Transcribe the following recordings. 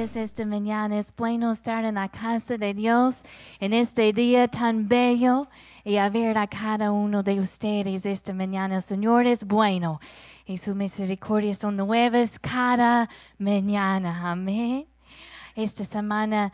gracias esta mañana. Es bueno estar en la casa de Dios en este día tan bello y a ver a cada uno de ustedes esta mañana. El Señor es bueno y su misericordia son nuevas cada mañana. Amén. Esta semana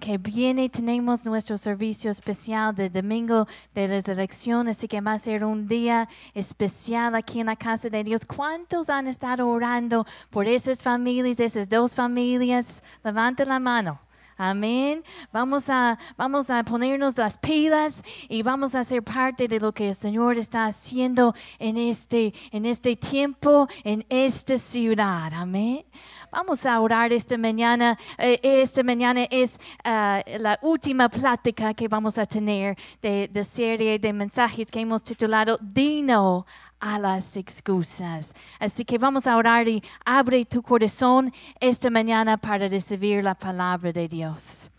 que viene tenemos nuestro servicio especial de domingo de resurrección, así que va a ser un día especial aquí en la casa de Dios. ¿Cuántos han estado orando por esas familias, esas dos familias? Levanten la mano. Amén. Vamos a, vamos a ponernos las pilas y vamos a ser parte de lo que el Señor está haciendo en este, en este tiempo, en esta ciudad. Amén. Vamos a orar esta mañana. Eh, esta mañana es ah, la última plática que vamos a tener de, de serie de mensajes que hemos titulado Dino a las excusas. Así que vamos a orar y abre tu corazón esta mañana para recibir la palabra de Dios.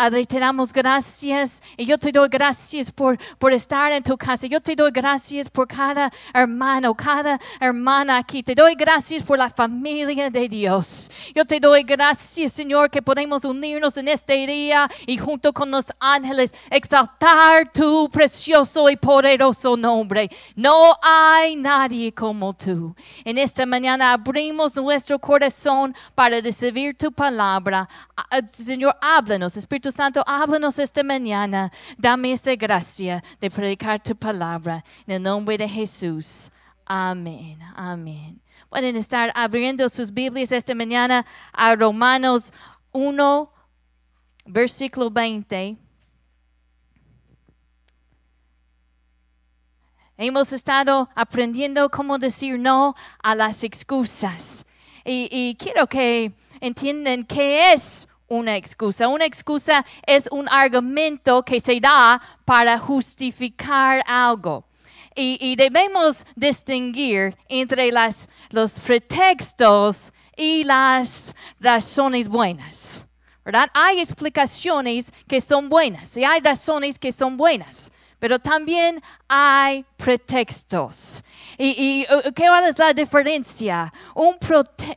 Te damos gracias y yo te doy gracias por, por estar en tu casa. Yo te doy gracias por cada hermano, cada hermana aquí. Te doy gracias por la familia de Dios. Yo te doy gracias, Señor, que podemos unirnos en este día y junto con los ángeles exaltar tu precioso y poderoso nombre. No hay nadie como tú. En esta mañana abrimos nuestro corazón para recibir tu palabra. Señor, háblanos, Espíritu Santo, háblanos esta mañana. Dame esa gracia de predicar tu palabra. En el nombre de Jesús. Amén. Amén. Pueden estar abriendo sus Biblias esta mañana a Romanos 1, versículo 20. Hemos estado aprendiendo cómo decir no a las excusas. Y, y quiero que entiendan qué es una excusa. Una excusa es un argumento que se da para justificar algo. Y, debemos distinguir entre las, los pretextos y las razones buenas. ¿Verdad? Hay explicaciones que son buenas y hay razones que son buenas pero también hay pretextos. ¿Y, uh, qué es la diferencia? Un,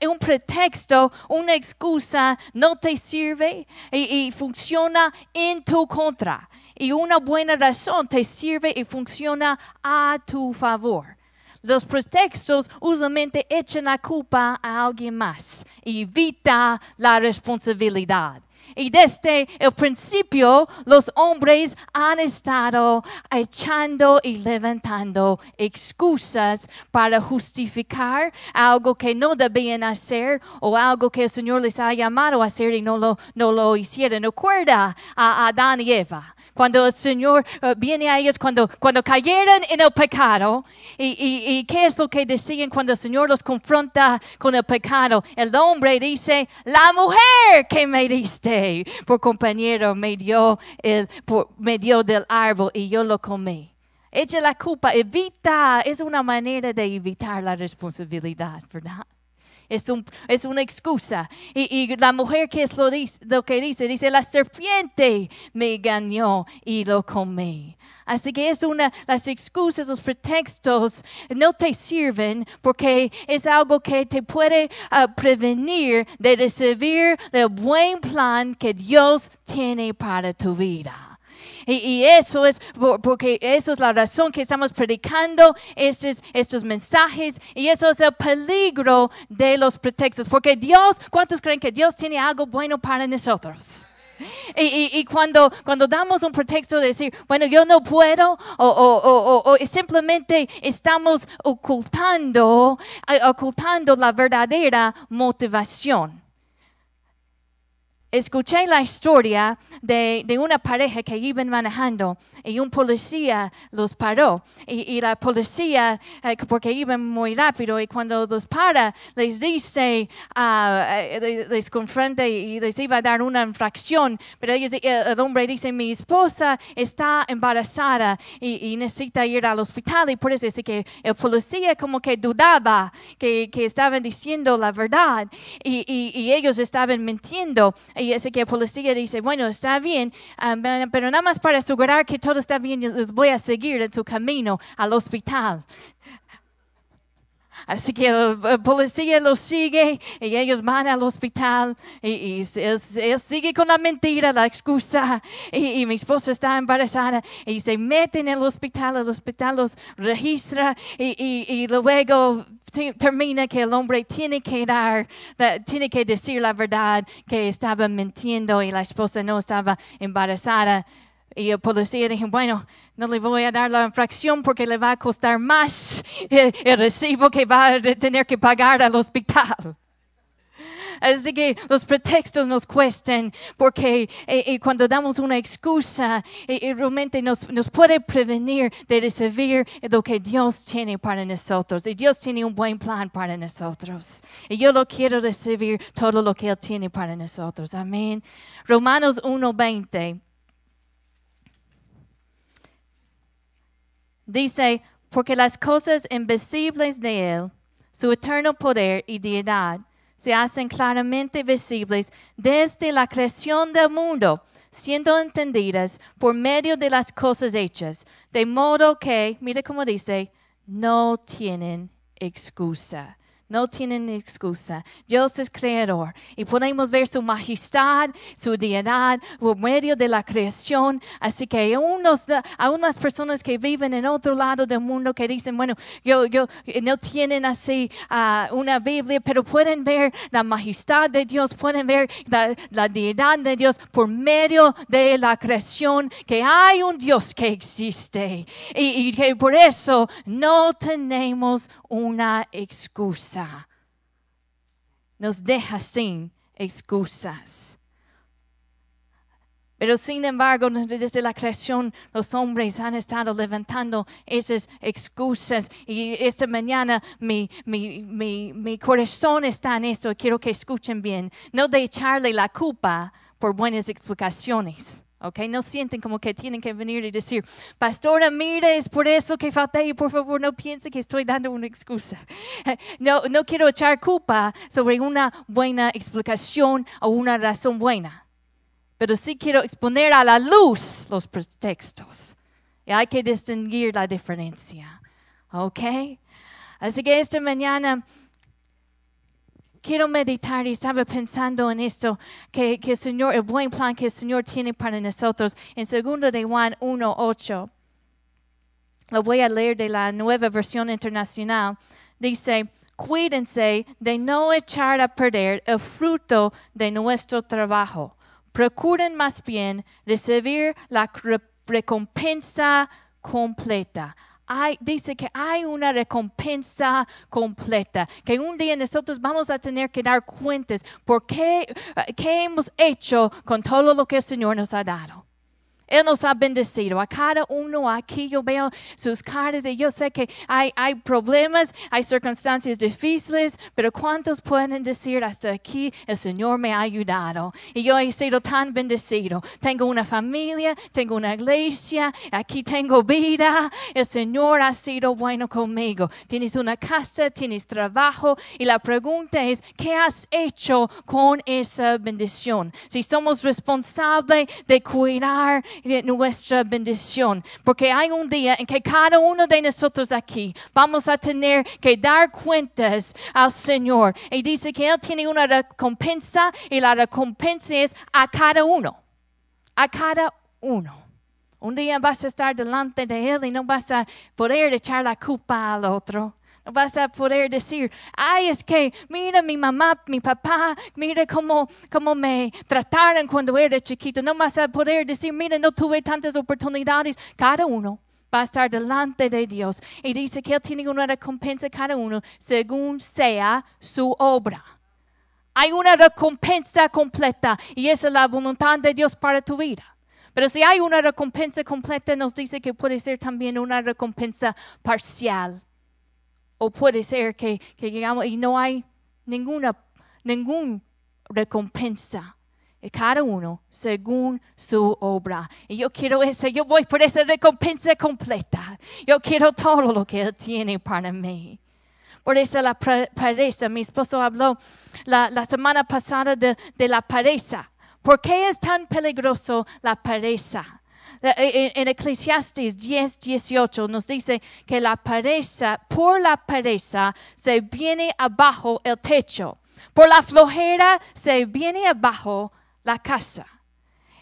un, pretexto, una excusa no te sirve y, y funciona en tu contra. Y una buena razón te sirve y funciona a tu favor. Los pretextos usualmente echan la culpa a alguien más y evita la responsabilidad. Y desde el principio los hombres han estado echando y levantando excusas para justificar algo que no debían hacer o algo que el Señor les ha llamado a hacer y no lo, no lo hicieron. Recuerda a Adán y Eva cuando el Señor eh, viene a ellos, cuando, cuando cayeron en el pecado, y, y, y, qué es lo que decían cuando el Señor los confronta con el pecado. El hombre dice, la mujer que me diste por compañero me dio, el, por, me dio del árbol y yo lo comí. Echa la culpa, evita, es una manera de evitar la responsabilidad, ¿verdad? Es, un, es una excusa. Y, la mujer que es lo, lo que dice, dice, la serpiente me engañó y lo comí. Así que es una, las excusas, los pretextos no te sirven porque es algo que te puede ah, prevenir de recibir el buen plan que Dios tiene para tu vida. Y, eso es porque eso es la razón que estamos predicando estos, estos mensajes y eso es el peligro de los pretextos. Porque Dios, ¿cuántos creen que Dios tiene algo bueno para nosotros? Y, y, cuando, cuando damos un pretexto de decir, bueno, yo no puedo, o, o, o, o simplemente estamos ocultando, eh, ocultando la verdadera motivación. Escuché la historia de, de, una pareja que iban manejando y un policía los paró. Y, la policía, eh, porque iban muy rápido, y cuando los para, les dice, uh, les confronta y les iba a dar una infracción. Pero ellos, el hombre dice, mi esposa está embarazada y, necesita ir al hospital. Y por eso dice que el policía como que dudaba que, que estaban diciendo la verdad y, y ellos estaban mintiendo. Y ese que el policía dice, bueno, está bien, pero nada más para asegurar que todo está bien, les voy a seguir en su camino al hospital. Así que el policía los sigue y ellos van al hospital y, él, sigue con la mentira, la excusa y, mi esposa está embarazada y se mete en el hospital, el hospital los registra y, luego termina que el hombre tiene que dar, tiene que decir la verdad que estaba mintiendo y la esposa no estaba embarazada. Y el policía dijo, bueno, no le voy a dar la infracción porque le va a costar más el, recibo que va a tener que pagar al hospital. Así que los pretextos nos cuestan porque eh, eh, cuando damos una excusa, eh, realmente nos, nos, puede prevenir de recibir lo que Dios tiene para nosotros. Y Dios tiene un buen plan para nosotros. Y yo lo quiero recibir todo lo que Él tiene para nosotros. Amén. Romanos 1.20. Dice, porque las cosas invisibles de Él, su eterno poder y deidad, se hacen claramente visibles desde la creación del mundo, siendo entendidas por medio de las cosas hechas, de modo que, mire cómo dice, no tienen excusa. No tienen excusa. Dios es creador y podemos ver su majestad, su deidad por medio de la creación. Así que unos, a unas personas que viven en otro lado del mundo que dicen, bueno, yo, no tienen así uh, una Biblia, pero pueden ver la majestad de Dios, pueden ver la, deidad de Dios por medio de la creación, que hay un Dios que existe y que por eso no tenemos una excusa. Nos deja sin excusas. Pero sin embargo, desde la creación, los hombres han estado levantando esas excusas. Y esta mañana mi, corazón está en esto. Quiero que escuchen bien. No de echarle la culpa por buenas explicaciones. ¿Ok? No sienten como que tienen que venir y decir, pastora, mire, es por eso que falté y por favor no piense que estoy dando una excusa. No, no quiero echar culpa sobre una buena explicación o una razón buena, pero sí quiero exponer a la luz los pretextos. Y hay que distinguir la diferencia, ¿ok? Así que esta mañana quiero meditar y estaba pensando en esto, que, el Señor, el buen plan que el Señor tiene para nosotros. En 2 de Juan 1.8, lo voy a leer de la nueva versión internacional. Dice, cuídense de no echar a perder el fruto de nuestro trabajo. Procuren más bien recibir la recompensa completa dice que hay una recompensa completa, que un día nosotros vamos a tener que dar cuentas por qué, eh, qué hemos hecho con todo lo que el Señor nos ha dado. Él nos ha bendecido. A cada uno aquí yo veo sus caras y yo sé que hay, hay problemas, hay circunstancias difíciles, pero ¿cuántos pueden decir hasta aquí el Señor me ha ayudado? Y yo he sido tan bendecido. Tengo una familia, tengo una iglesia, aquí tengo vida. El Señor ha sido bueno conmigo. Tienes una casa, tienes trabajo y la pregunta es, ¿qué has hecho con esa bendición? Si somos responsables de cuidar de nuestra bendición. Porque hay un día en que cada uno de nosotros aquí vamos a tener que dar cuentas al Señor. Y dice que Él tiene una recompensa y la recompensa es a cada uno. A cada uno. Un día vas a estar delante de Él y no vas a poder echar la culpa al otro. Vas a poder decir, ay, es que mira mi mamá, mi papá, mira cómo, cómo me trataron cuando era chiquito. No vas a poder decir, mira, no tuve tantas oportunidades. Cada uno va a estar delante de Dios. Y dice que Él tiene una recompensa cada uno según sea su obra. Hay una recompensa completa y esa es la voluntad de Dios para tu vida. Pero si hay una recompensa completa, nos dice que puede ser también una recompensa parcial. O puede ser que, llegamos y no hay ninguna, ninguna recompensa. Cada uno según su obra. Y yo quiero ese, yo voy por esa recompensa completa. Yo quiero todo lo que Él tiene para mí. Por eso la pereza, mi esposo habló la, la semana pasada de, de la pereza. ¿Por qué es tan peligroso la pereza? En, en Eclesiastes 10, 18 nos dice que la pereza, por la pereza se viene abajo el techo, por la flojera se viene abajo la casa.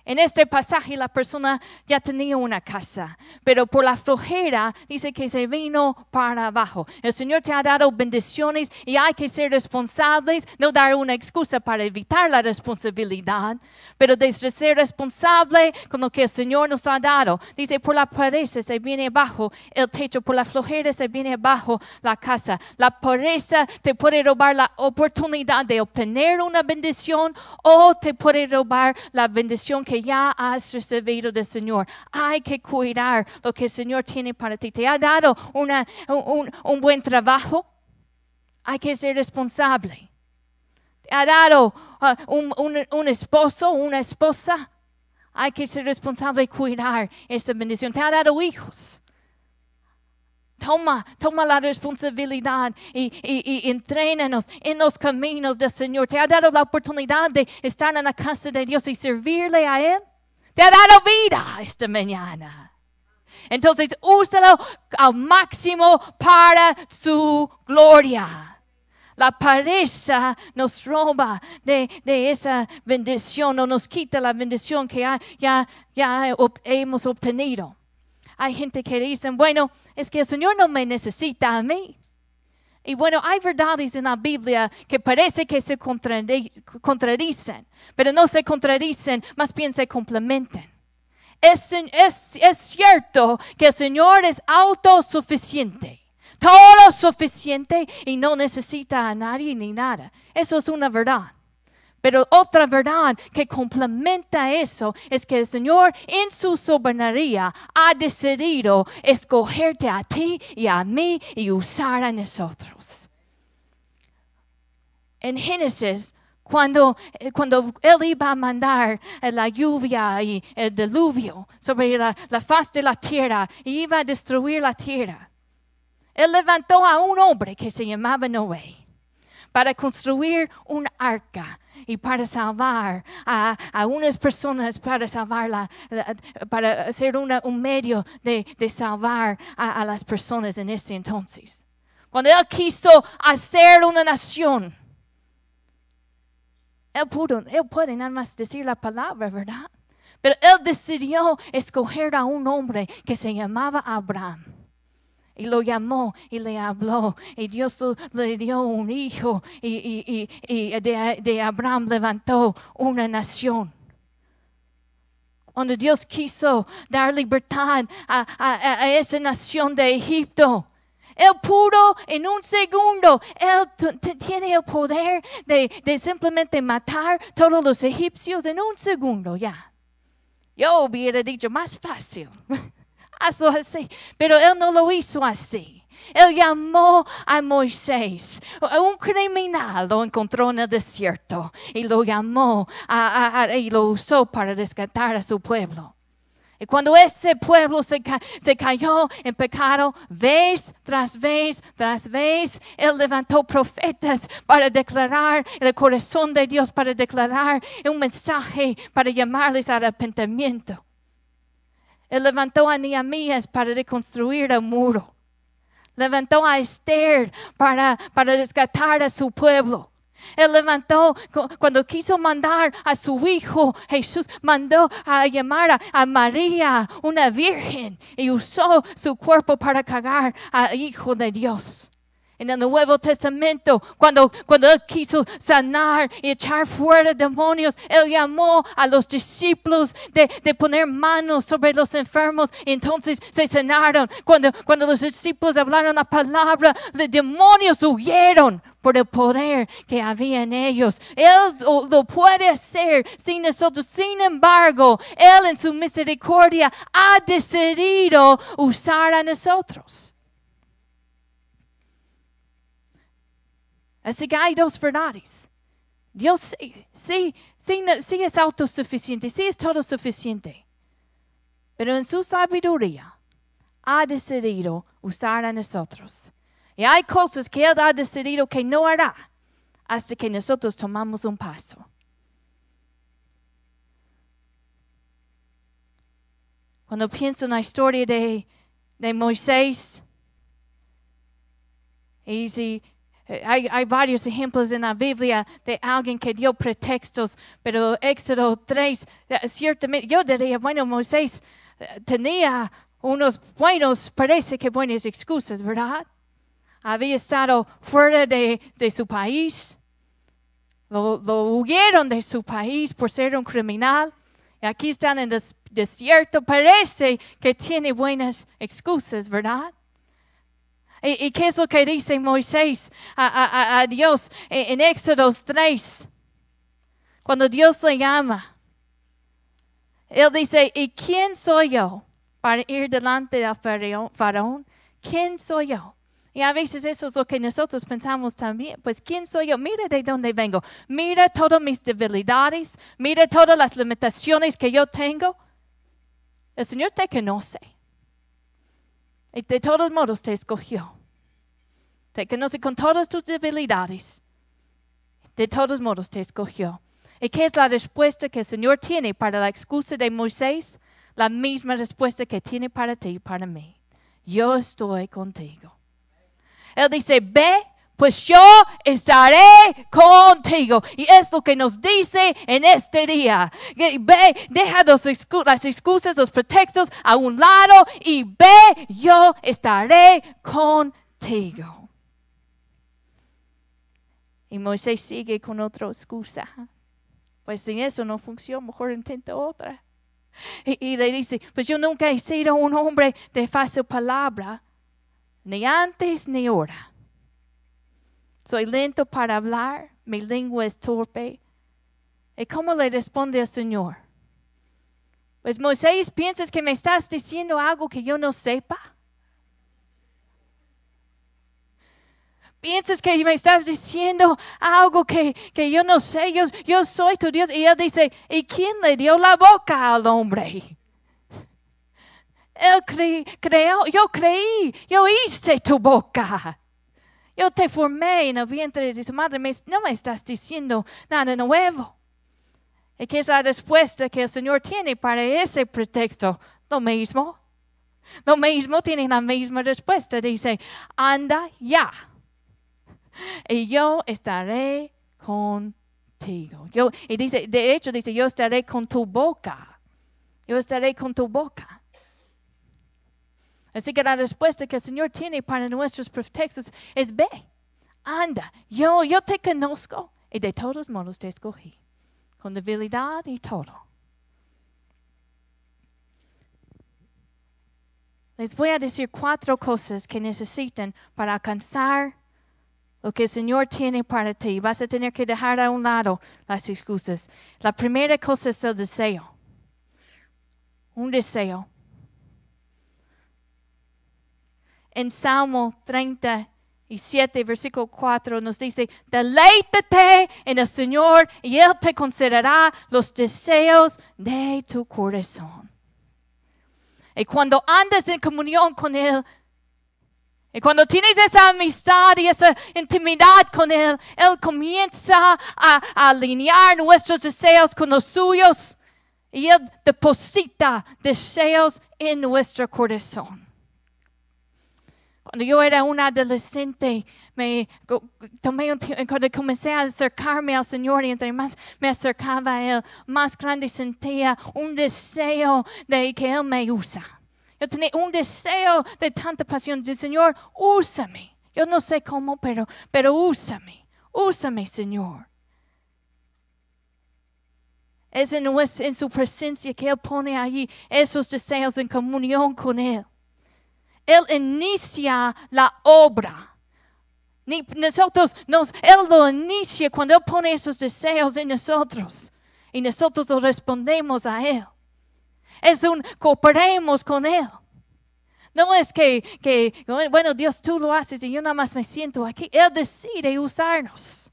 En este pasaje la persona ya tenía una casa, pero por la flojera dice que se vino para abajo. El Señor te ha dado bendiciones y hay que ser responsables, no dar una excusa para evitar la responsabilidad, pero desde ser responsable con lo que el Señor nos ha dado. Dice, por la pereza se viene abajo el techo, por la flojera se viene abajo la casa. La pereza te puede robar la oportunidad de obtener una bendición o te puede robar la bendición que ya has recibido del Señor. Hay que cuidar lo que el Señor tiene para ti. Te ha dado una, un, un buen trabajo. Hay que ser responsable. Te ha dado uh, un, un, un esposo, una esposa. Hay que ser responsable y cuidar esa bendición. Te ha dado hijos. Toma, toma la responsabilidad y, y, entrénanos en los caminos del Señor. Te ha dado la oportunidad de estar en la casa de Dios y servirle a Él. Te ha dado vida esta mañana. Entonces, úsalo al máximo para su gloria. La pereza nos roba de, esa bendición o nos quita la bendición que ya hemos obtenido. Hay gente que dice, bueno, es que el Señor no me necesita a mí. Y bueno, hay verdades en la Biblia que parece que se contradicen, pero no se contradicen, más bien se complementan. Es, es, es cierto que el Señor es autosuficiente, todo suficiente y no necesita a nadie ni nada. Eso es una verdad. Pero otra verdad que complementa eso es que el Señor en su soberanía ha decidido escogerte a ti y a mí y usar a nosotros. En Génesis, cuando, eh, cuando Él iba a mandar eh, la lluvia y el diluvio sobre la, la faz de la tierra y iba a destruir la tierra, Él levantó a un hombre que se llamaba Noé para construir un arca y para salvar a, unas personas, para salvarla, para ser un medio de, de salvar a, a, las personas en ese entonces. Cuando Él quiso hacer una nación, Él pudo, Él puede nada más decir la palabra, ¿verdad? Pero Él decidió escoger a un hombre que se llamaba Abraham y lo llamó y le habló. Y Dios le dio un hijo y, de, Abraham levantó una nación. Cuando Dios quiso dar libertad a, esa nación de Egipto, él pudo en un segundo, Él tiene el poder de, de, simplemente matar todos los egipcios en un segundo, ya. Yo hubiera dicho más fácil. así. Pero él no lo hizo así. Él llamó a Moisés, un criminal lo encontró en el desierto y lo llamó y lo usó para rescatar a su pueblo. Y cuando ese pueblo se, se, cayó en pecado, vez tras vez tras vez, Él levantó profetas para declarar el corazón de Dios, para declarar un mensaje, para llamarles al arrepentimiento. Él levantó a Nehemías para reconstruir el muro. Levantó a Esther para, para rescatar a su pueblo. Él levantó cuando quiso mandar a su hijo Jesús, mandó a llamar a, María, una virgen, y usó su cuerpo para cagar al Hijo de Dios en el Nuevo Testamento, cuando, cuando Él quiso sanar y echar fuera demonios, Él llamó a los discípulos de, de poner manos sobre los enfermos y entonces se sanaron. Cuando, cuando los discípulos hablaron la palabra, los demonios huyeron por el poder que había en ellos. Él lo puede hacer sin nosotros. Sin embargo, Él en su misericordia ha decidido usar a nosotros. Así que hay dos verdades. Dios sí, sí, es autosuficiente, sí es todo suficiente. Pero en su sabiduría ha decidido usar a nosotros. Y hay cosas que Él ha decidido que no hará hasta que nosotros tomamos un paso. Cuando pienso en la historia de, de Moisés, y si hay, hay, varios ejemplos en la Biblia de alguien que dio pretextos, pero Éxodo 3, eh, ciertamente, yo diría, bueno, Moisés eh, tenía unos buenos, parece que buenas excusas, ¿verdad? Había estado fuera de, de su país, lo, lo, huyeron de su país por ser un criminal, y aquí están en el desierto, parece que tiene buenas excusas, ¿verdad? ¿Y, qué es lo que dice Moisés a, Dios en, en Éxodo 3? Cuando Dios le llama, Él dice, ¿y quién soy yo para ir delante del faraón? ¿Quién soy yo? Y a veces eso es lo que nosotros pensamos también. Pues, ¿quién soy yo? Mira de dónde vengo. Mira todas mis debilidades. Mira todas las limitaciones que yo tengo. El Señor te conoce. Y de todos modos te escogió. Te conoce con todas tus debilidades. De todos modos te escogió. ¿Y qué es la respuesta que el Señor tiene para la excusa de Moisés? La misma respuesta que tiene para ti y para mí. Yo estoy contigo. Él dice, ve pues yo estaré contigo. Y es lo que nos dice en este día. Ve, deja las excusas, los pretextos a un lado y ve, yo estaré contigo. Y Moisés sigue con otra excusa. Pues sin eso no funciona, mejor intenta otra. Y, y, le dice, pues yo nunca he sido un hombre de fácil palabra, ni antes ni ahora. Soy lento para hablar, mi lengua es torpe. ¿Y cómo le responde el Señor? Pues Moisés, ¿piensas que me estás diciendo algo que yo no sepa? ¿Piensas que me estás diciendo algo que, que yo no sé? Yo, yo soy tu Dios. Y él dice, ¿y quién le dio la boca al hombre? Él creó, yo creí, yo hice tu boca. Yo te formé en el vientre de tu madre. no me estás diciendo nada nuevo. ¿Y qué es la respuesta que el Señor tiene para ese pretexto? Lo mismo. Lo mismo tiene la misma respuesta. Dice, anda ya. Y yo estaré contigo. Yo, y dice, de hecho, dice, yo estaré con tu boca. Yo estaré con tu boca. Así que la respuesta que el Señor tiene para nuestros pretextos es ve, anda, yo, yo te conozco y de todos modos te escogí, con debilidad y todo. Les voy a decir cuatro cosas que necesitan para alcanzar lo que el Señor tiene para ti. Vas a tener que dejar a un lado las excusas. La primera cosa es el deseo. Un deseo. En Salmo 37, versículo 4 nos dice, deleítate en el Señor y Él te concederá los deseos de tu corazón. Y cuando andas en comunión con Él, y cuando tienes esa amistad y esa intimidad con Él, Él comienza a, a alinear nuestros deseos con los suyos y Él deposita deseos en nuestro corazón. Cuando yo era una adolescente, me tomé un cuando comencé a acercarme al Señor y entre más me acercaba a Él, más grande sentía un deseo de que Él me usa. Yo tenía un deseo de tanta pasión del Señor, úsame. Yo no sé cómo, pero, pero úsame, úsame, Señor. Es en, en su presencia que Él pone allí esos deseos en comunión con Él. Él inicia la obra. Ni nosotros, nos, Él lo inicia cuando Él pone esos deseos en nosotros y nosotros lo respondemos a Él. Es un cooperemos con Él. No es que, que, bueno, Dios tú lo haces y yo nada más me siento aquí. Él decide usarnos.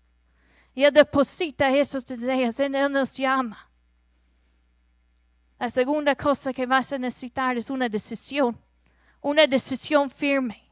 Y Él deposita esos deseos, Él nos llama. La segunda cosa que vas a necesitar es una decisión una decisión firme.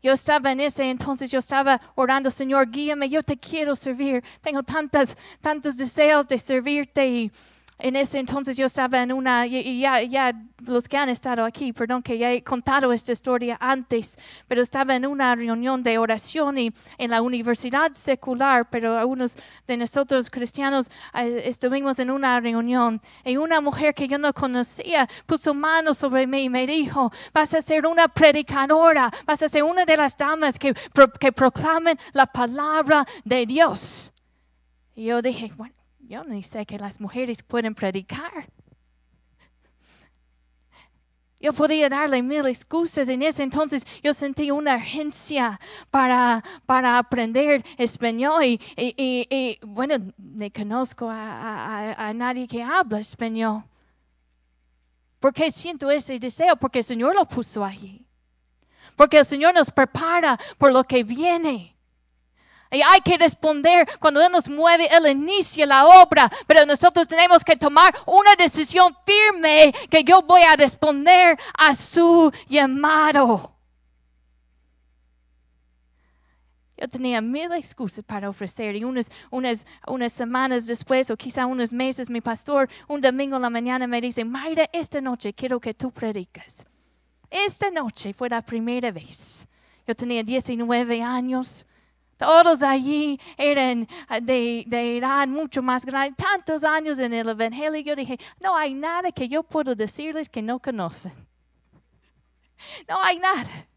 Yo estaba en ese entonces, yo estaba orando, Señor, guíame, yo te quiero servir. Tengo tantos, tantos deseos de servirte y en ese entonces yo estaba en una, y ya, ya los que han estado aquí, perdón que ya he contado esta historia antes, pero estaba en una reunión de oración y en la universidad secular, pero algunos de nosotros cristianos eh, estuvimos en una reunión y una mujer que yo no conocía puso mano sobre mí y me dijo, vas a ser una predicadora, vas a ser una de las damas que, que proclamen la palabra de Dios. Y yo dije, bueno, yo ni sé que las mujeres pueden predicar. Yo podía darle mil excusas. En ese entonces yo sentí una urgencia para, para aprender español. Y, bueno, no conozco a, a, nadie que habla español. Porque siento ese deseo? Porque el Señor lo puso allí. Porque el Señor nos prepara por lo que viene. Y hay que responder cuando Él nos mueve, Él inicia la obra, pero nosotros tenemos que tomar una decisión firme que yo voy a responder a su llamado. Yo tenía mil excusas para ofrecer y unas, unas, unas semanas después o quizá unos meses mi pastor un domingo en la mañana me dice, Mayra, esta noche quiero que tú predicas. Esta noche fue la primera vez. Yo tenía 19 años. Todos allí eran ah, de, de, edad mucho más grande, tantos años en el Evangelio. Yo dije, no hay nada que yo puedo decirles que no conocen. No hay nada.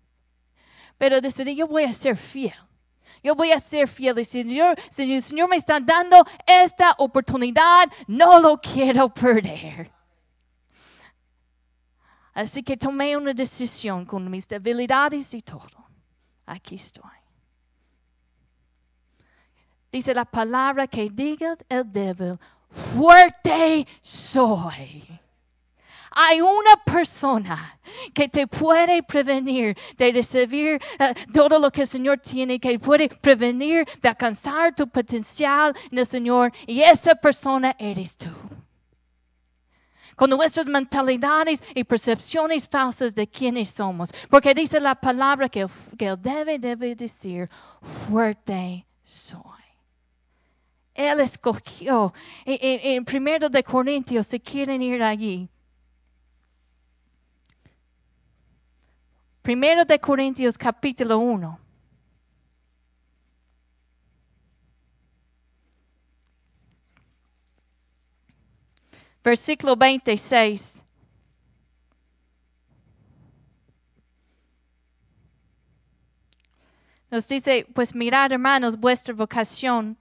Pero decidí, yo voy a ser fiel. Yo voy a ser fiel. Y Señor, si el Señor me está dando esta oportunidad, no lo quiero perder. Así que tomé una decisión con mis debilidades y todo. Aquí estoy. Dice la palabra que diga el débil, fuerte soy. Hay una persona que te puede prevenir de recibir eh, todo lo que el Señor tiene, que puede prevenir de alcanzar tu potencial en el Señor, y esa persona eres tú. Con nuestras mentalidades y percepciones falsas de quiénes somos, porque dice la palabra que, que Él debe, debe decir, fuerte soy. Él escogió. En, primero de Corintios, si quieren ir allí. Primero de Corintios capítulo 1. Versículo 26. Nos dice, pues mirad hermanos vuestra vocación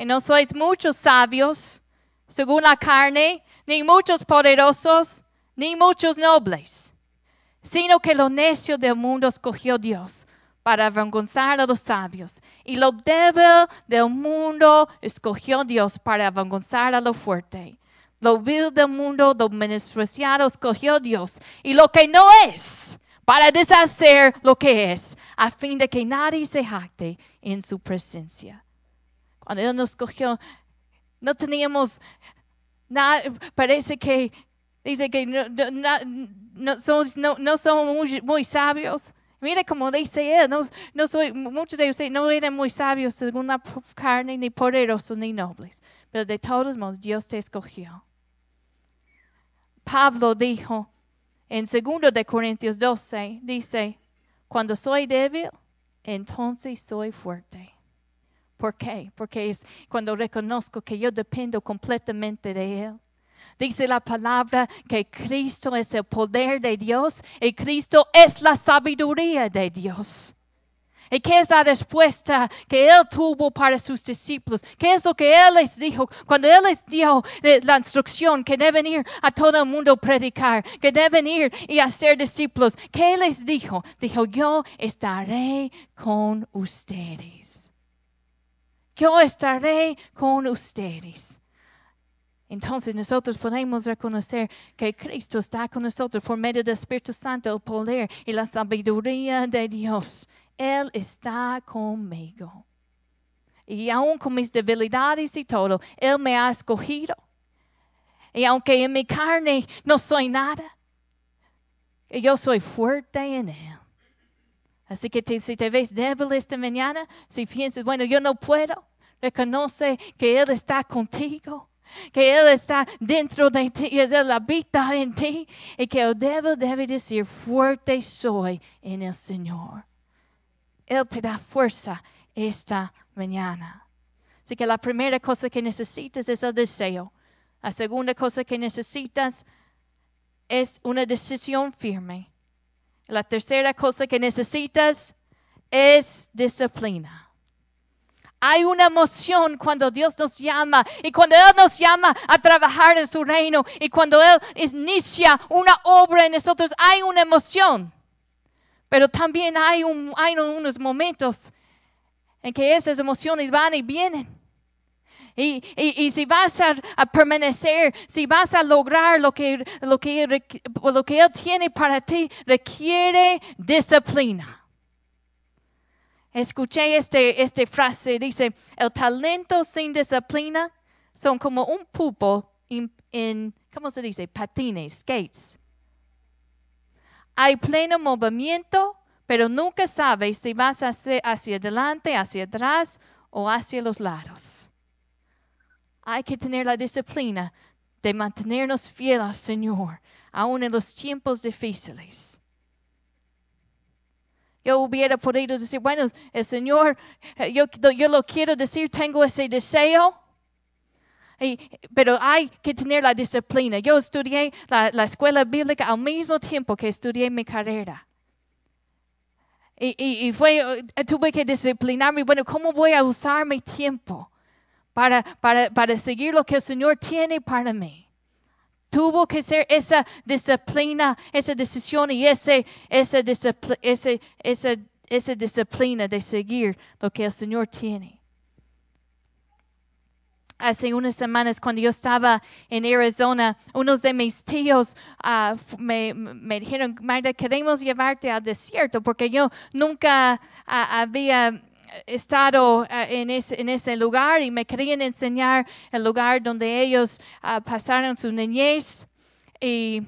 que no sois muchos sabios según la carne, ni muchos poderosos, ni muchos nobles, sino que lo necio del mundo escogió Dios para avergonzar a los sabios, y lo débil del mundo escogió Dios para avergonzar a lo fuerte. Lo vil del mundo, lo menospreciado escogió Dios, y lo que no es, para deshacer lo que es, a fin de que nadie se jacte en su presencia. Cuando Él nos cogió, no teníamos nada, parece que dice que no, somos, no, somos muy, sabios. Mire como dice él, no, no soy, muchos de ustedes no eran muy sabios según la carne, ni poderosos, ni nobles. Pero de todos modos, Dios te escogió. Pablo dijo en 2 de Corintios 12, dice, cuando soy débil, entonces soy fuerte. ¿Por qué? Porque es cuando reconozco que yo dependo completamente de Él. Dice la palabra que Cristo es el poder de Dios y Cristo es la sabiduría de Dios. ¿Y qué es la respuesta que Él tuvo para sus discípulos? ¿Qué es lo que Él les dijo cuando Él les dio eh, la instrucción que deben ir a todo el mundo a predicar, que deben ir y hacer discípulos? ¿Qué les dijo? Dijo, yo estaré con ustedes yo estaré con ustedes. Entonces nosotros podemos reconocer que Cristo está con nosotros por medio del Espíritu Santo, el poder y la sabiduría de Dios. Él está conmigo. Y aún con mis debilidades y todo, Él me ha escogido. Y aunque en mi carne no soy nada, yo soy fuerte en Él. Así que si te ves débil esta mañana, si piensas, bueno, yo no puedo, reconoce que Él está contigo. que Él está dentro de ti y Él habita en ti y que el débil debe decir, fuerte soy en el Señor. Él te da fuerza esta mañana. Así que la primera cosa que necesitas es el deseo. La segunda cosa que necesitas es una decisión firme. La tercera cosa que necesitas es disciplina. Hay una emoción cuando Dios nos llama y cuando Él nos llama a trabajar en su reino y cuando Él inicia una obra en nosotros, hay una emoción. Pero también hay, hay unos momentos en que esas emociones van y vienen. Y, si vas a, permanecer, si vas a lograr lo que, lo, que, lo que Él tiene para ti, requiere disciplina. Escuché este, esta frase, dice, el talento sin disciplina son como un pupo en, ¿cómo se dice? Patines, skates. Hay pleno movimiento, pero nunca sabes si vas hacia adelante, hacia atrás o hacia los lados. Hay que tener la disciplina de mantenernos fieles al Señor, aun en los tiempos difíciles. Yo hubiera podido decir, bueno, el Señor, eh, yo, yo lo quiero decir, tengo ese deseo. pero hay que tener la disciplina. Yo estudié la, la, escuela bíblica al mismo tiempo que estudié mi carrera. Y, y, y, fue, eh, tuve que disciplinarme. Bueno, ¿cómo voy a usar mi tiempo para, para, para seguir lo que el Señor tiene para mí? Tuvo que ser esa disciplina, esa decisión y ese, esa, ese, esa, esa disciplina de seguir lo que el Señor tiene. Hace unas semanas cuando yo estaba en Arizona, unos de mis tíos uh, me, dijeron, Magda, queremos llevarte al desierto porque yo nunca uh, había estado uh, en, ese, lugar y me querían enseñar el lugar donde ellos pasaron su niñez. Y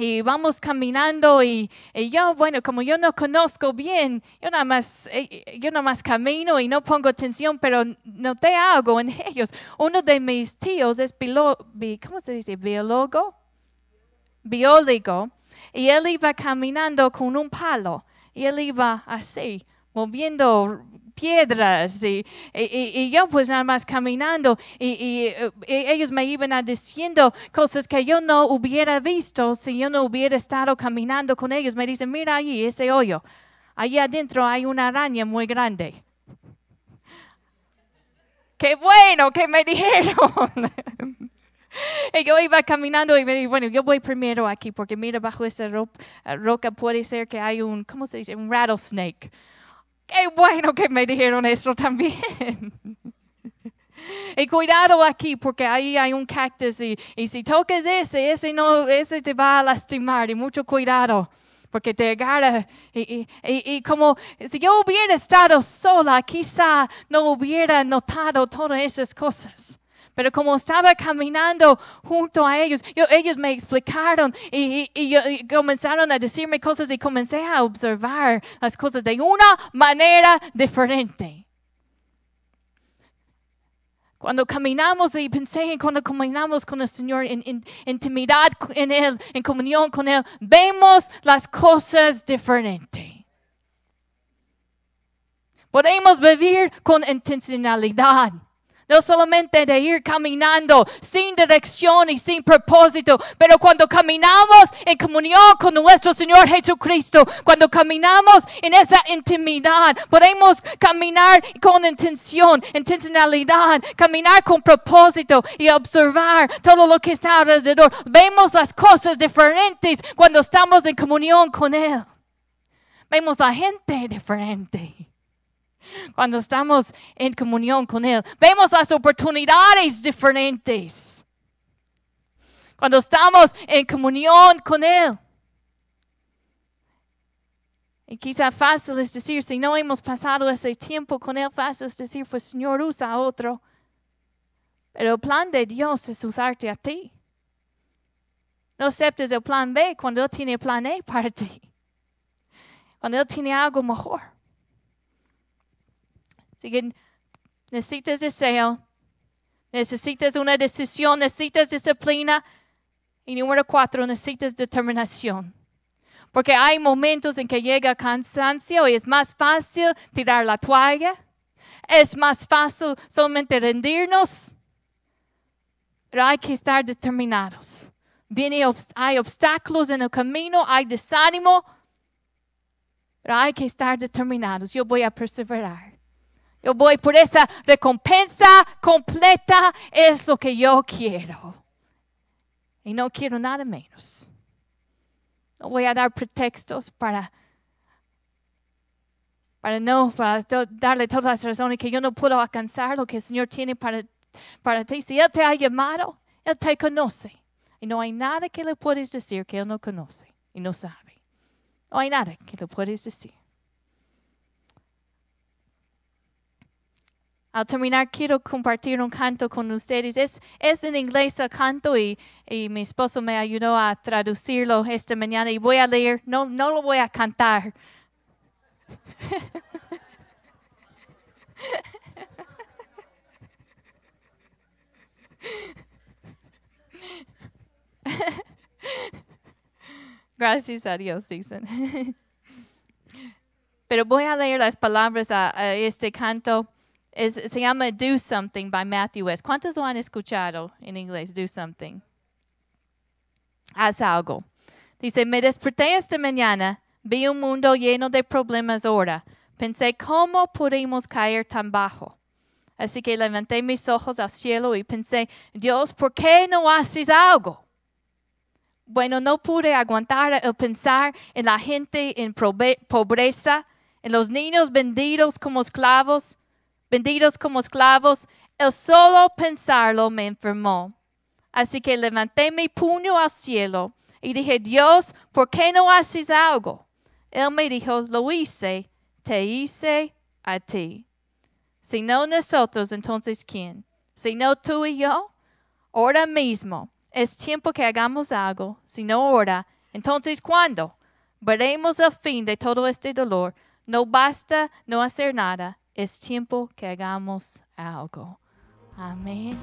y vamos caminando y, yo, bueno, como yo no conozco bien, yo nada más, eh, yo nada más camino y no pongo atención, pero noté algo en ellos. Uno de mis tíos es ¿cómo se dice? Biólogo, biólogo, y él iba caminando con un palo y él iba así, moviendo piedras y, y, yo pues nada más caminando y, ellos me iban diciendo cosas que yo no hubiera visto si yo no hubiera estado caminando con ellos. Me dicen, mira ahí ese hoyo, allí adentro hay una araña muy grande. Qué bueno que me dijeron. Y yo iba caminando y me dije, bueno, yo voy primero aquí porque mira, bajo esa roca puede ser que hay un, ¿cómo se dice? Un rattlesnake. Qué bueno que me dijeron eso también. y cuidado aquí porque ahí hay un cactus y, si tocas ese, ese, no, ese te va a lastimar y mucho cuidado porque te agarra. Y, y, como si yo hubiera estado sola, quizá no hubiera notado todas esas cosas. Pero como estaba caminando junto a ellos, ellos me explicaron y, y, comenzaron a decirme cosas y comencé a observar las cosas de una manera diferente. Cuando caminamos y pensé en cuando caminamos con el Señor en, en, intimidad en Él, en comunión con Él, vemos las cosas diferente. Podemos vivir con intencionalidad. No solamente de ir caminando sin dirección y sin propósito, pero cuando caminamos en comunión con nuestro Señor Jesucristo, cuando caminamos en esa intimidad, podemos caminar con intención, intencionalidad, caminar con propósito y observar todo lo que está alrededor. Vemos las cosas diferentes cuando estamos en comunión con Él. Vemos la gente diferente cuando estamos en comunión con Él. Vemos las oportunidades diferentes cuando estamos en comunión con Él. Y quizá fácil es decir, si no hemos pasado ese tiempo con Él, fácil es decir, pues Señor, usa a otro. Pero el plan de Dios es usarte a ti. No aceptes el plan B cuando Él tiene plan A para ti. Cuando Él tiene algo mejor. Necesitas deseo, Necesitas una decisión, necesitas disciplina. Y número cuatro, necesitas determinación. Porque hay momentos en que llega cansancio y es más fácil tirar la toalla. Es más fácil solamente rendirnos. Pero hay que estar determinados. Viene, hay obstáculos en el camino, hay desánimo. Pero hay que estar determinados. Yo voy a perseverar. Yo voy por esa recompensa completa. Es lo que yo quiero. Y no quiero nada menos. No voy a dar pretextos para, para no para darle todas las razones que yo no puedo alcanzar lo que el Señor tiene para, para ti. Si Él te ha llamado, Él te conoce. Y no hay nada que le puedes decir que Él no conoce y no sabe. No hay nada que le puedes decir. Al terminar, quiero compartir un canto con ustedes. Es, en inglés el canto y, mi esposo me ayudó a traducirlo esta mañana y voy a leer, no, no lo voy a cantar. Gracias a Dios, dicen. Pero voy a leer las palabras a este canto se llama Do Something by Matthew West. ¿Cuántos lo han escuchado en inglés? Do Something. Haz algo. Dice, me desperté esta mañana, vi un mundo lleno de problemas ahora. Pensé, ¿cómo pudimos caer tan bajo? Así que levanté mis ojos al cielo y pensé, Dios, ¿por qué no haces algo? Bueno, no pude aguantar el pensar en la gente en pobreza, en los niños vendidos como esclavos, vendidos como esclavos, el solo pensarlo me enfermó. Así que levanté mi puño al cielo y dije, Dios, ¿por qué no haces algo? Él me dijo, lo hice, te hice a ti. Si no nosotros, entonces ¿quién? Si no tú y yo, ahora mismo es tiempo que hagamos algo. Si no ahora, entonces ¿cuándo? Veremos el fin de todo este dolor. No basta no hacer nada es tiempo que hagamos algo. Amén.